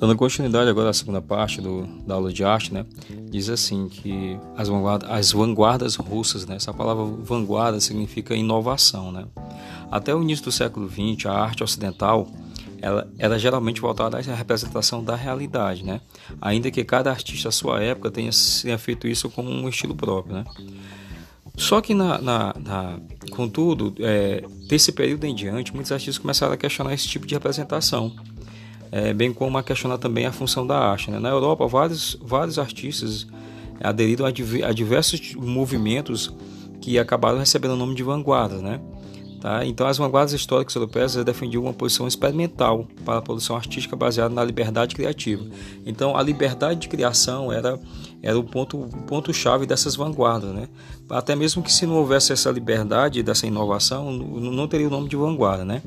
Dando continuidade agora à segunda parte do, da aula de arte, né? Diz assim que as vanguardas, as vanguardas russas, né? Essa palavra vanguarda significa inovação, né? Até o início do século XX, a arte ocidental ela era geralmente voltada à representação da realidade, né? Ainda que cada artista à sua época tenha, tenha feito isso com um estilo próprio, né? Só que, na, na, na contudo, é, desse período em diante, muitos artistas começaram a questionar esse tipo de representação é, bem como a questionar também a função da arte. Né? Na Europa, vários, vários artistas aderiram a, a, diversos movimentos que acabaram recebendo o nome de vanguarda. Né? Tá? Então, as vanguardas históricas europeias defendiam uma posição experimental para a produção artística baseada na liberdade criativa. Então, a liberdade de criação era, era o ponto, o ponto dessas vanguardas. Né? Até mesmo que se não houvesse essa liberdade, dessa inovação, não, não teria o nome de vanguarda. Né?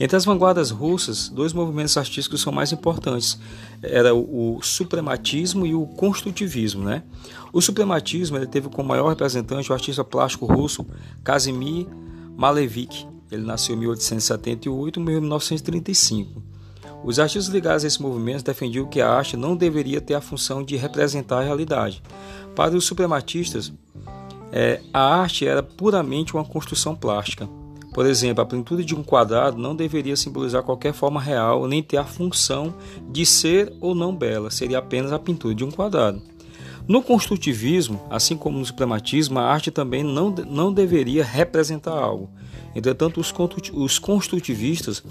Entre as vanguardas russas, dois movimentos artísticos são mais importantes. Era o, suprematismo e o construtivismo. Né? O suprematismo ele teve como maior representante o artista plástico russo Kazimir Malevich. Ele nasceu em 1878 e morreu em 1935. Os artistas ligados a esse movimento defendiam que a arte não deveria ter a função de representar a realidade. Para os suprematistas, é, a arte era puramente uma construção plástica. Por exemplo, a plenitude de um quadrado não deveria simbolizar qualquer forma real nem ter a função de ser ou não bela, seria apenas a pintura de um quadrado. No construtivismo, assim como no suprematismo, a arte também não, não deveria representar algo. Entretanto, os, construtivistas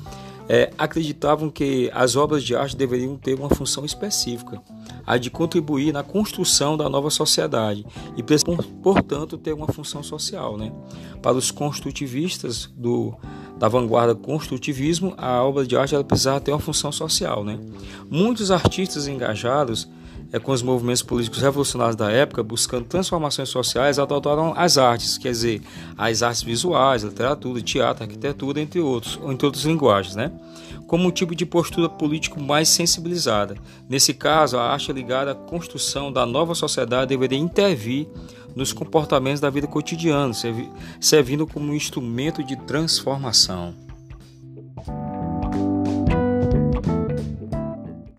é, acreditavam que as obras de arte deveriam ter uma função específica, a de contribuir na construção da nova sociedade e, portanto, ter uma função social. Né? Para os construtivistas do, da vanguarda construtivismo, a obra de arte ela precisava ter uma função social. Né? Muitos artistas engajados é, com os movimentos políticos revolucionários da época, buscando transformações sociais, adotaram as artes, quer dizer, as artes visuais, literatura, teatro, arquitetura, entre outros, entre outras linguagens, né? como um tipo de postura político mais sensibilizada. Nesse caso, a arte ligada à construção da nova sociedade deveria intervir nos comportamentos da vida cotidiana, servindo como um instrumento de transformação.